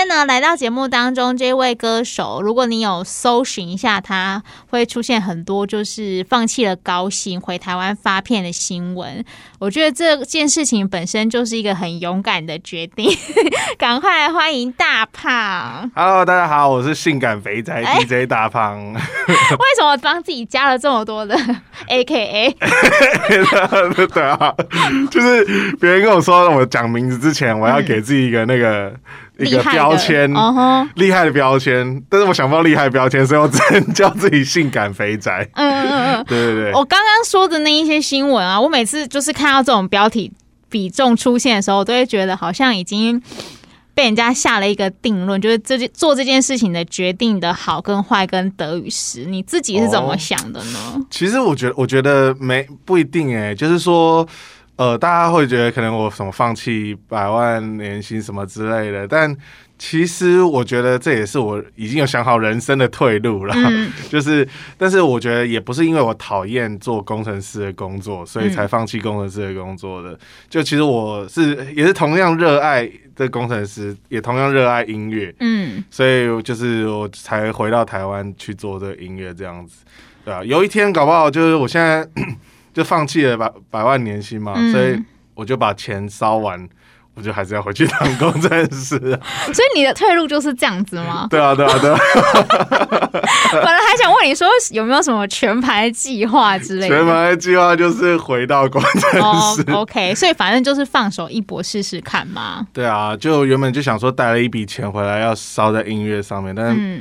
今天呢，来到节目当中，这位歌手，如果你有搜寻一下他，会出现很多就是放弃了高薪回台湾发片的新闻。我觉得这件事情本身就是一个很勇敢的决定。赶快来欢迎大胖。Hello，大家好，我是性感肥宅 DJ 大胖。欸、为什么帮自己加了这么多的 AKA？对啊，就是别人跟我说我讲名字之前，我要给自己一个那个。嗯一个标签，厉害的标签，uh. 但是我想不到厉害的标签，所以我只能叫自己性感肥宅。嗯嗯嗯，对对对。我刚刚说的那一些新闻啊，我每次就是看到这种标题比重出现的时候，我都会觉得好像已经被人家下了一个定论，就是这件做这件事情的决定的好跟坏跟得与失，你自己是怎么想的呢？哦，其实我觉得，我觉得没不一定哎，就是说。呃，大家会觉得可能我什么放弃百万年薪什么之类的，但其实我觉得这也是我已经有想好人生的退路了。嗯、就是，但是我觉得也不是因为我讨厌做工程师的工作，所以才放弃工程师的工作的。嗯、就其实我是也是同样热爱的工程师，也同样热爱音乐。嗯，所以就是我才回到台湾去做这个音乐这样子，对啊，有一天搞不好就是我现在。就放弃了百百万年薪嘛、嗯，所以我就把钱烧完，我就还是要回去当工程师。所以你的退路就是这样子吗？对啊，对啊，对啊。本来还想问你说有没有什么全牌计划之类的。全牌计划就是回到工程师。Oh, OK，所以反正就是放手一搏试试看嘛。对啊，就原本就想说带了一笔钱回来要烧在音乐上面，但是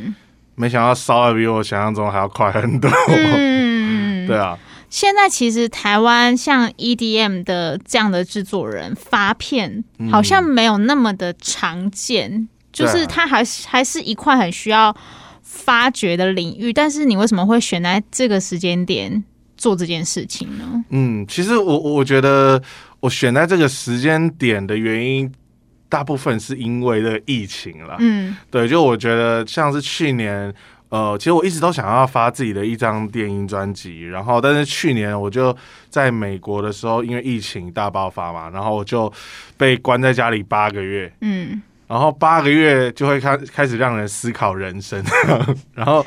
没想到烧的比我想象中还要快很多。嗯，对啊。现在其实台湾像 EDM 的这样的制作人发片，好像没有那么的常见，嗯、就是它还是还是一块很需要发掘的领域。但是你为什么会选在这个时间点做这件事情呢？嗯，其实我我觉得我选在这个时间点的原因，大部分是因为这个疫情了。嗯，对，就我觉得像是去年。呃，其实我一直都想要发自己的一张电音专辑，然后但是去年我就在美国的时候，因为疫情大爆发嘛，然后我就被关在家里八个月。嗯。然后八个月就会开开始让人思考人生，然后，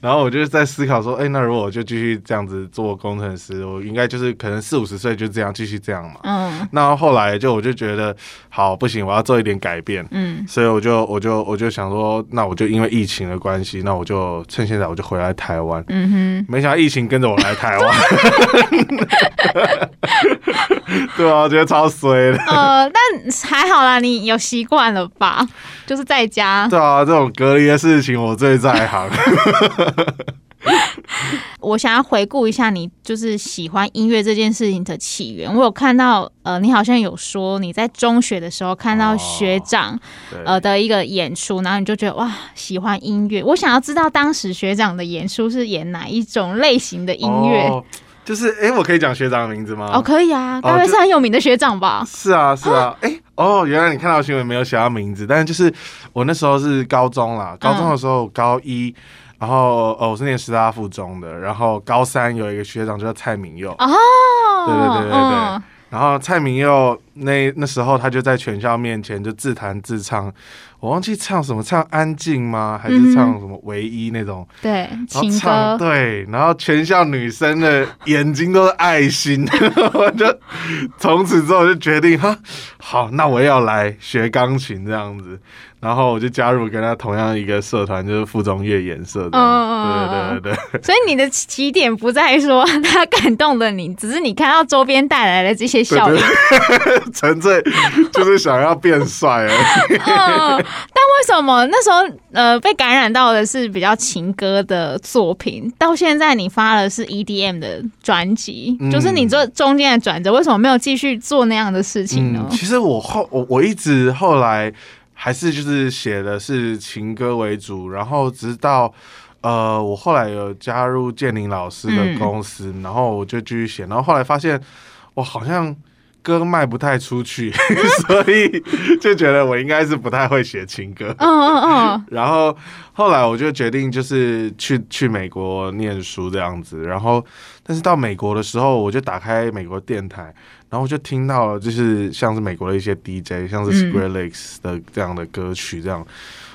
然后我就在思考说，哎，那如果我就继续这样子做工程师，我应该就是可能四五十岁就这样继续这样嘛。嗯。那后来就我就觉得，好，不行，我要做一点改变。嗯。所以我就我就我就想说，那我就因为疫情的关系，那我就趁现在我就回来台湾。嗯哼。没想到疫情跟着我来台湾。对啊，我觉得超衰的。呃，但还好啦，你有习惯了吧？就是在家。对啊，这种隔离的事情我最在行。我想要回顾一下你就是喜欢音乐这件事情的起源。我有看到，呃，你好像有说你在中学的时候看到学长呃的一个演出，然后你就觉得哇，喜欢音乐。我想要知道当时学长的演出是演哪一种类型的音乐。哦就是哎、欸，我可以讲学长的名字吗？哦，可以啊，大概是很有名的学长吧？哦、是啊，是啊，哎、欸，哦，原来你看到新闻没有写到名字，但是就是我那时候是高中啦，高中的时候高一，嗯、然后哦，我是念师大附中的，然后高三有一个学长叫蔡明佑哦，对对对对对，嗯、然后蔡明佑那那时候他就在全校面前就自弹自唱。我忘记唱什么，唱安静吗？还是唱什么唯一那种？嗯、对，情歌。对，然后全校女生的眼睛都是爱心，我就从此之后就决定哈，好，那我要来学钢琴这样子。然后我就加入跟他同样一个社团，就是附中乐研社的。嗯对对对对。所以你的起点不在说他感动了你，只是你看到周边带来的这些效应。纯粹就是想要变帅而已。嗯。但为什么那时候呃被感染到的是比较情歌的作品，到现在你发的是 EDM 的专辑，嗯、就是你这中间的转折，为什么没有继续做那样的事情呢？嗯、其实我后我我一直后来。还是就是写的是情歌为主，然后直到呃，我后来有加入建宁老师的公司，嗯，然后我就继续写，然后后来发现我好像歌卖不太出去，所以就觉得我应该是不太会写情歌。嗯嗯嗯。然后后来我就决定就是去去美国念书这样子。然后但是到美国的时候，我就打开美国电台，然后我就听到了就是像是美国的一些 DJ，像是 Square Lakes 的这样的歌曲这样。嗯、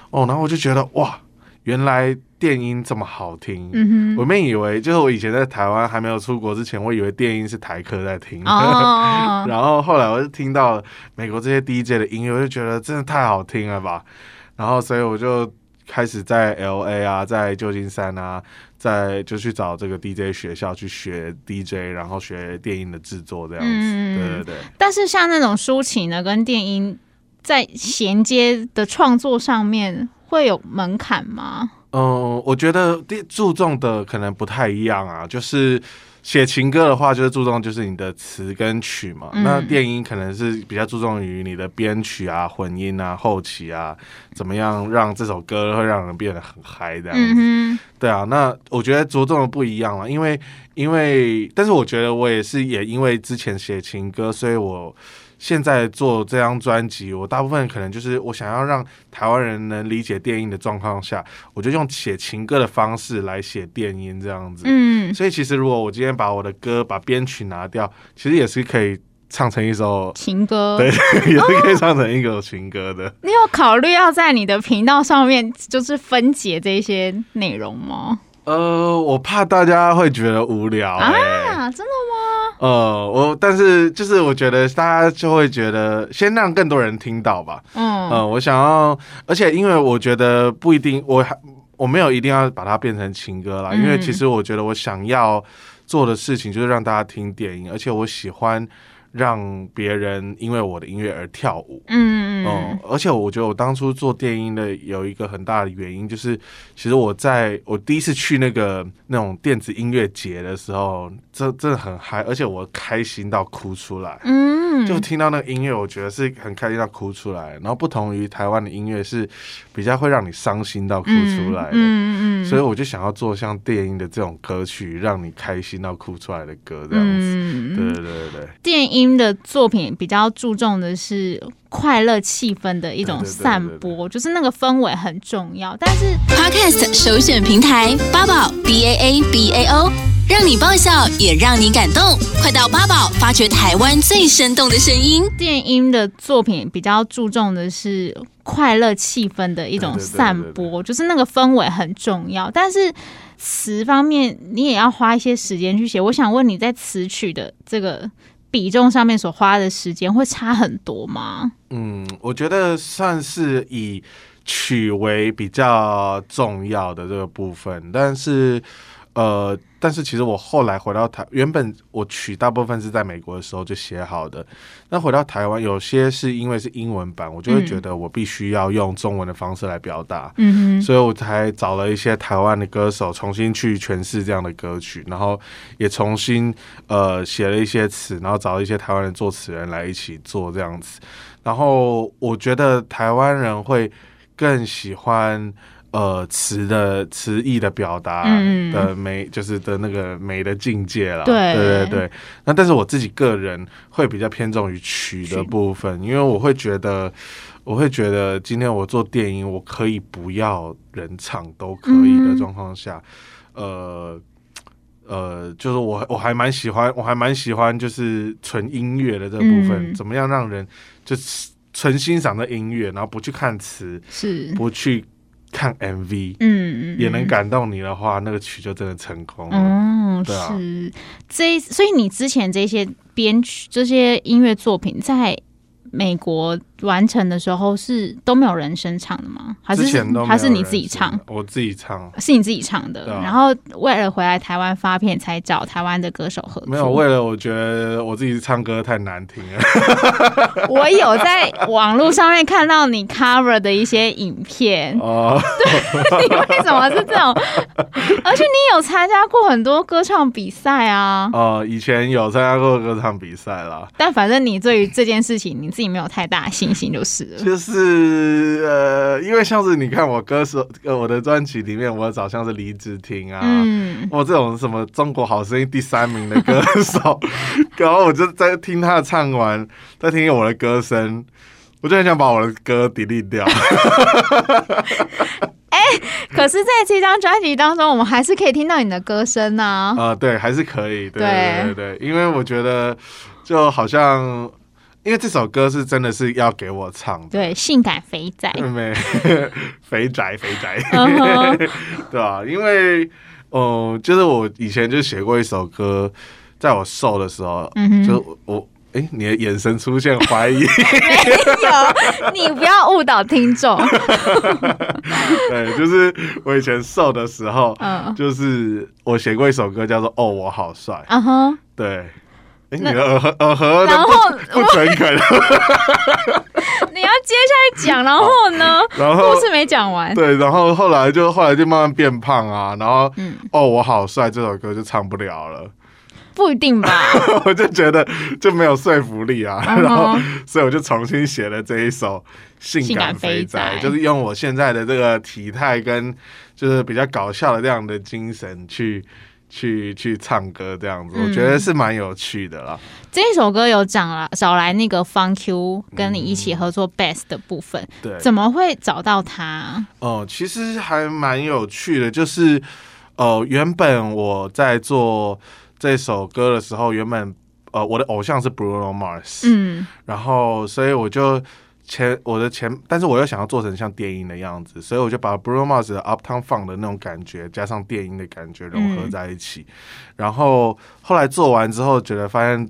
哦，然后我就觉得哇，原来。电音这么好听，嗯、我们以为就是我以前在台湾还没有出国之前，我以为电音是台客在听。哦、然后后来我就听到美国这些 DJ 的音乐，我就觉得真的太好听了吧。然后所以我就开始在 LA 啊，在旧金山啊，在就去找这个 DJ 学校去学 DJ，然后学电音的制作这样子。嗯、对对对。但是像那种抒情的跟电音在衔接的创作上面会有门槛吗？嗯，我觉得第注重的可能不太一样啊。就是写情歌的话，就是注重就是你的词跟曲嘛。嗯、那电音可能是比较注重于你的编曲啊、混音啊、后期啊，怎么样让这首歌会让人变得很嗨这样子。嗯、对啊，那我觉得着重的不一样了，因为因为，但是我觉得我也是也因为之前写情歌，所以我。现在做这张专辑，我大部分可能就是我想要让台湾人能理解电音的状况下，我就用写情歌的方式来写电音这样子。嗯，所以其实如果我今天把我的歌把编曲拿掉，其实也是可以唱成一首情歌，对，也是可以唱成一首情歌的。哦，你有考虑要在你的频道上面就是分解这些内容吗？呃，我怕大家会觉得无聊。欸、啊，真的吗？呃，我但是就是我觉得大家就会觉得先让更多人听到吧。嗯，呃，我想要，而且因为我觉得不一定，我还我没有一定要把它变成情歌啦，嗯、因为其实我觉得我想要做的事情就是让大家听电影，而且我喜欢。让别人因为我的音乐而跳舞，嗯嗯，而且我觉得我当初做电音的有一个很大的原因，就是其实我在我第一次去那个那种电子音乐节的时候，真真的很嗨，而且我开心到哭出来，嗯，就听到那个音乐，我觉得是很开心到哭出来。然后不同于台湾的音乐是比较会让你伤心到哭出来的，嗯嗯，所以我就想要做像电音的这种歌曲，让你开心到哭出来的歌这样子，对对对对对，电音。音的作品比较注重的是快乐气氛的一种散播，就是那个氛围很重要。但是 Podcast 首选平台八宝 B A A B A O，让你爆笑也让你感动，快到八宝发掘台湾最生动的声音。电音的作品比较注重的是快乐气氛的一种散播，就是那个氛围很重要。但是词方面，你也要花一些时间去写。我想问你在词曲的这个。比重上面所花的时间会差很多吗？嗯，我觉得算是以曲为比较重要的这个部分，但是。呃，但是其实我后来回到台，原本我曲大部分是在美国的时候就写好的。那回到台湾，有些是因为是英文版，我就会觉得我必须要用中文的方式来表达。嗯哼，所以我才找了一些台湾的歌手重新去诠释这样的歌曲，然后也重新呃写了一些词，然后找了一些台湾的作词人来一起做这样子。然后我觉得台湾人会更喜欢。呃，词的词意的表达的美，嗯、就是的那个美的境界了。对对对对。那但是我自己个人会比较偏重于曲的部分，因为我会觉得，我会觉得今天我做电影，我可以不要人唱都可以的状况下，嗯、呃呃，就是我我还蛮喜欢，我还蛮喜欢就是纯音乐的这部分，嗯、怎么样让人就纯欣赏的音乐，然后不去看词，是不去。看 MV，嗯，也能感动你的话，嗯、那个曲就真的成功了。嗯，对啊，是这，所以你之前这些编曲、这些音乐作品在。美国完成的时候是都没有人声唱的吗？还是还是你自己唱？我自己唱，是你自己唱的。啊、然后为了回来台湾发片，才找台湾的歌手合作。没有，为了我觉得我自己唱歌太难听了。我有在网络上面看到你 cover 的一些影片哦。对，你为什么是这种？而且你有参加过很多歌唱比赛啊？哦，以前有参加过歌唱比赛啦。但反正你对于这件事情，你。自己没有太大兴信心就是了。就是呃，因为像是你看我歌手，呃，我的专辑里面，我找像是李子婷啊，嗯，我这种什么中国好声音第三名的歌手，然后我就在听他唱完，在听我的歌声，我就很想把我的歌 delete 掉。哎、欸，可是在这张专辑当中，我们还是可以听到你的歌声呢。啊、呃，对，还是可以，对对对对，因为我觉得就好像。因为这首歌是真的是要给我唱的，对，性感肥仔，没肥宅 肥宅，肥宅 uh huh. 对吧、啊？因为，哦、呃，就是我以前就写过一首歌，在我瘦的时候，嗯、就我，哎，你的眼神出现怀疑，没有，你不要误导听众。对，就是我以前瘦的时候，嗯、uh，huh. 就是我写过一首歌，叫做《哦，我好帅》，嗯哼、uh，huh. 对。哎，你的耳耳和然后不诚恳，你要接下去讲，然后呢？然后故事没讲完。对，然后后来就后来就慢慢变胖啊，然后嗯，哦，我好帅这首歌就唱不了了。不一定吧？我就觉得就没有说服力啊，然后所以我就重新写了这一首《性感肥仔》，就是用我现在的这个体态跟就是比较搞笑的这样的精神去。去去唱歌这样子，我觉得是蛮有趣的啦。嗯、这一首歌有找了找来那个 Fun-Q 跟你一起合作 bass 的部分，嗯、对，怎么会找到他？哦，其实还蛮有趣的，就是哦、呃，原本我在做这首歌的时候，原本呃我的偶像是 Bruno Mars，嗯，然后所以我就。前我的前，但是我又想要做成像电音的样子，所以我就把 Bruno Mars 的 Uptown Funk 的那种感觉加上电音的感觉融合在一起。嗯、然后后来做完之后，觉得发现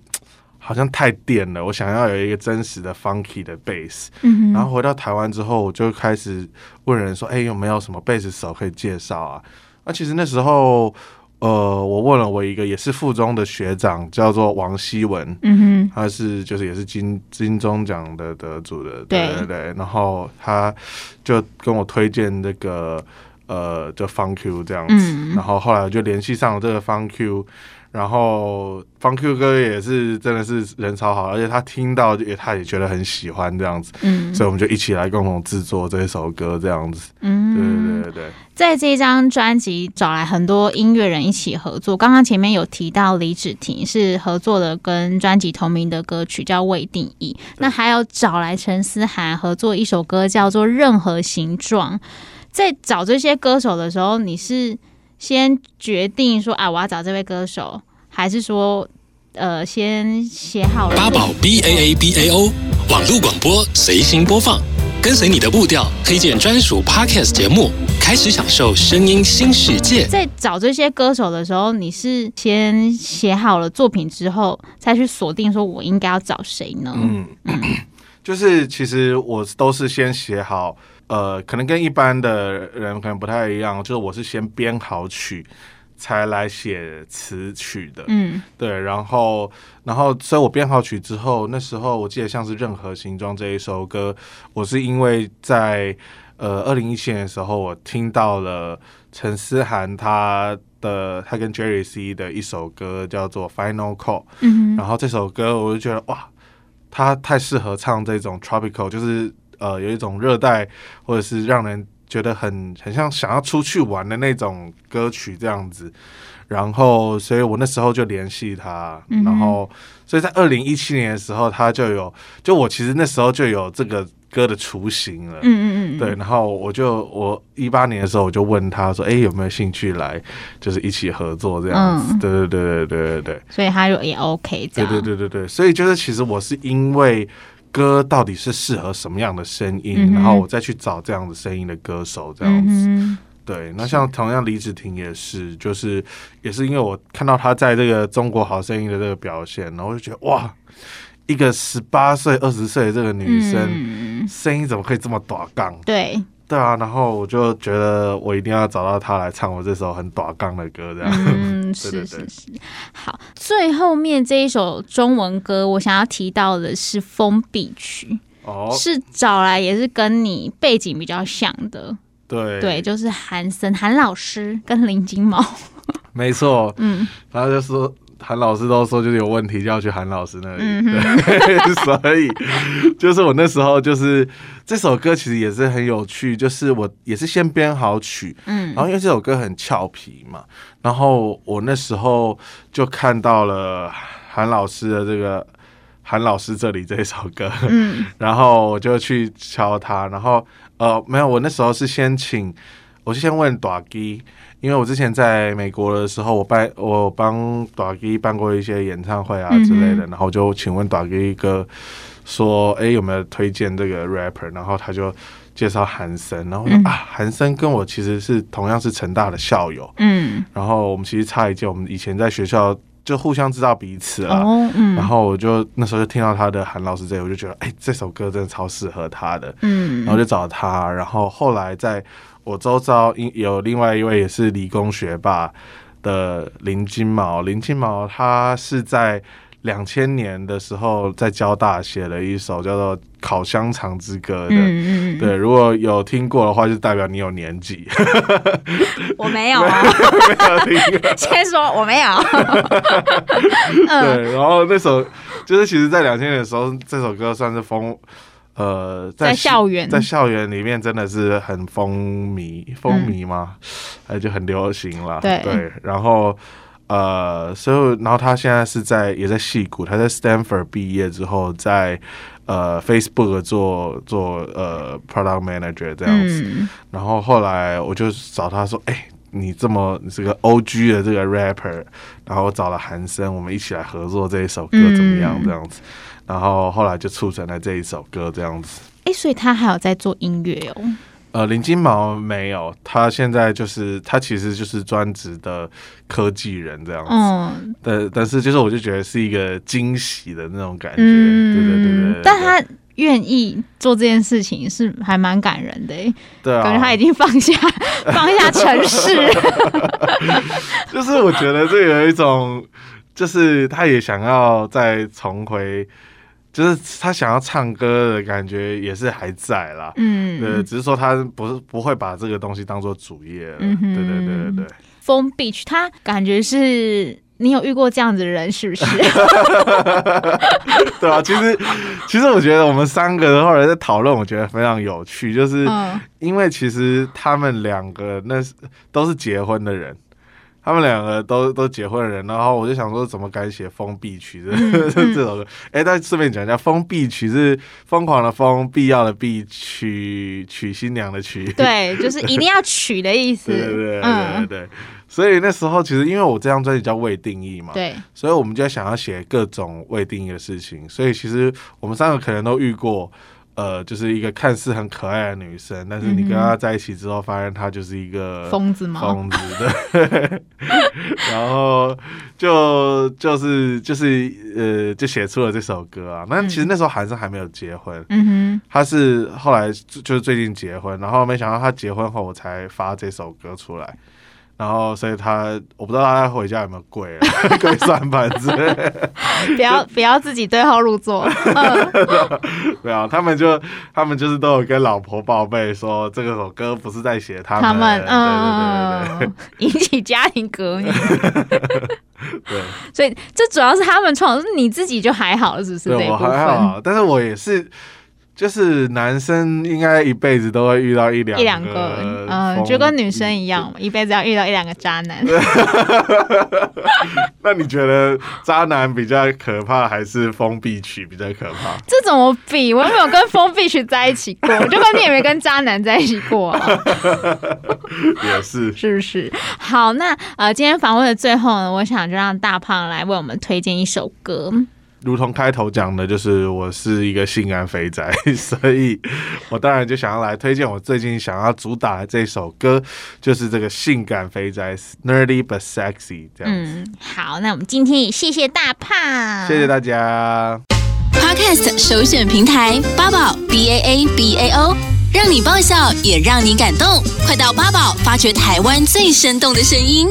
好像太电了，我想要有一个真实的 Funky 的 Bass。嗯。然后回到台湾之后，我就开始问人说：“哎、欸，有没有什么 Bass 手可以介绍啊？”那其实那时候。呃，我问了我一个也是附中的学长，叫做王希文，嗯哼，他是就是也是金金钟奖的得主的，对对对，然后他就跟我推荐这个呃，就 Fun-Q 这样子，嗯、然后后来我就联系上了这个 Fun-Q。然后 Fun-Q 哥也是真的是人超好，而且他听到也他也觉得很喜欢这样子，嗯，所以我们就一起来共同制作这一首歌这样子，嗯，对对对对。在这张专辑找来很多音乐人一起合作，刚刚前面有提到李芷婷是合作的，跟专辑同名的歌曲叫《未定义》，那还有找来陈思涵合作一首歌叫做《任何形状》。在找这些歌手的时候，你是？先决定说啊，我要找这位歌手，还是说，呃，先写好了。八宝 B A A B A O 网络广播随心播放，跟随你的步调，推荐专属 Podcast 节目，开始享受声音新世界。在找这些歌手的时候，你是先写好了作品之后，再去锁定说我应该要找谁呢？嗯，就是其实我都是先写好。呃，可能跟一般的人可能不太一样，就是我是先编好曲，才来写词曲的。嗯，对，然后，然后，所以我编好曲之后，那时候我记得像是《任何形状》这一首歌，我是因为在呃二零一七年的时候，我听到了陈思涵他的他跟 Jerry C 的一首歌叫做《Final Call》。嗯，然后这首歌我就觉得哇，他太适合唱这种 Tropical，就是。呃，有一种热带，或者是让人觉得很很像想要出去玩的那种歌曲这样子，然后，所以我那时候就联系他，嗯、然后，所以在二零一七年的时候，他就有，就我其实那时候就有这个歌的雏形了，嗯嗯嗯，对，然后我就我一八年的时候我就问他说，哎，有没有兴趣来，就是一起合作这样子，嗯、对对对对对对对，所以他就也 OK 这样，对对对对对，所以就是其实我是因为。歌到底是适合什么样的声音，嗯、然后我再去找这样的声音的歌手，这样子。嗯、对，那像同样李子婷也是，就是也是因为我看到她在这个中国好声音的这个表现，然后我就觉得哇，一个十八岁、二十岁的这个女生，声、嗯、音怎么可以这么短杠？对。对啊，然后我就觉得我一定要找到他来唱我这首很短杠的歌，这样。嗯，是是是。好，最后面这一首中文歌，我想要提到的是封闭曲，哦，是找来也是跟你背景比较像的，对对，就是韩森韩老师跟林金毛，没错，嗯，然后就说。韩老师都说就是有问题就要去韩老师那里，嗯、对，所以就是我那时候就是这首歌其实也是很有趣，就是我也是先编好曲，嗯，然后因为这首歌很俏皮嘛，然后我那时候就看到了韩老师的这个韩老师这里这首歌，嗯，然后我就去敲他，然后呃没有，我那时候是先请，我是先问大基。因为我之前在美国的时候，我办我帮大基办过一些演唱会啊之类的，嗯、然后就请问大基哥说，哎，有没有推荐这个 rapper？然后他就介绍韩森，然后说、嗯、啊，韩森跟我其实是同样是成大的校友，嗯，然后我们其实差一届，我们以前在学校就互相知道彼此了，哦嗯、然后我就那时候就听到他的韩老师这，我就觉得，哎，这首歌真的超适合他的，嗯，然后就找他，然后后来在。我周遭有另外一位也是理工学霸的林金毛，林金毛他是在两千年的时候在交大写了一首叫做《烤香肠之歌》的，嗯嗯对，如果有听过的话，就代表你有年纪。我没有啊，没有听。先说我没有。对，然后那首就是其实，在两千年的时候，这首歌算是风。呃，在，在校园，在校园里面真的是很风靡，风靡吗？哎、嗯，就很流行了。对，对，然后呃，所以然后他现在是在也在戏谷，他在 Stanford 毕业之后在，在呃 Facebook 做做呃 Product Manager 这样子。嗯、然后后来我就找他说：“哎、欸，你这么你是个 OG 的这个 rapper，然后我找了韩生，我们一起来合作这一首歌怎么样？这样子。嗯”然后后来就促成了这一首歌这样子。哎，所以他还有在做音乐哦？呃，林金毛没有，他现在就是他其实就是专职的科技人这样子。嗯。但但是就是我就觉得是一个惊喜的那种感觉。对对对，对。但他愿意做这件事情是还蛮感人的哎。对啊。感觉他已经放下 放下城市。就是我觉得这有一种，就是他也想要再重回。就是他想要唱歌的感觉也是还在啦，嗯，对，只是说他不是不会把这个东西当做主业了，嗯哼，对对对对对。Foam Beach，他感觉是你有遇过这样子的人是不是？对啊，其实其实我觉得我们三个后来在讨论，我觉得非常有趣，就是因为其实他们两个那是都是结婚的人。他们两个都都结婚的人，然后我就想说，怎么敢写封闭曲 这、嗯、这首歌？哎、欸，但顺便讲一下，封闭曲是疯狂的疯，必要的必，娶娶新娘的娶。对，就是一定要娶的意思。对对对对对。所以那时候其实因为我这张专辑叫未定义嘛，对，所以我们就想要写各种未定义的事情。所以其实我们三个可能都遇过。呃，就是一个看似很可爱的女生，但是你跟她在一起之后，发现她就是一个疯子吗？疯子，对。然后就就是就是呃，就写出了这首歌啊。那其实那时候韩森还没有结婚，嗯哼，他是后来就是最近结婚，然后没想到他结婚后，我才发这首歌出来。然后，所以他我不知道他回家有没有跪啊，跪算盘子。不要不要自己对号入座。没有，他们就他们就是都有跟老婆报备说，这个首歌不是在写他们。他们嗯，对对对对引起家庭革命。对，所以这主要是他们创，是你自己就还好了，是不是？对，我还好，但是我也是。就是男生应该一辈子都会遇到一两一两个，嗯，就跟女生一样，一辈子要遇到一两个渣男。那你觉得渣男比较可怕，还是封闭曲比较可怕？这怎么比？我又没有跟封闭曲在一起过，就跟你也没跟渣男在一起过啊。也是，是不是？好，那呃，今天访问的最后呢，我想就让大胖来为我们推荐一首歌。如同开头讲的，就是我是一个性感肥宅，所以我当然就想要来推荐我最近想要主打的这首歌，就是这个性感肥宅，Nerdy but sexy 这样子。嗯，好，那我们今天也谢谢大胖，谢谢大家。Podcast 首选平台八宝 B A A B A O，让你爆笑也让你感动，快到八宝发掘台湾最生动的声音。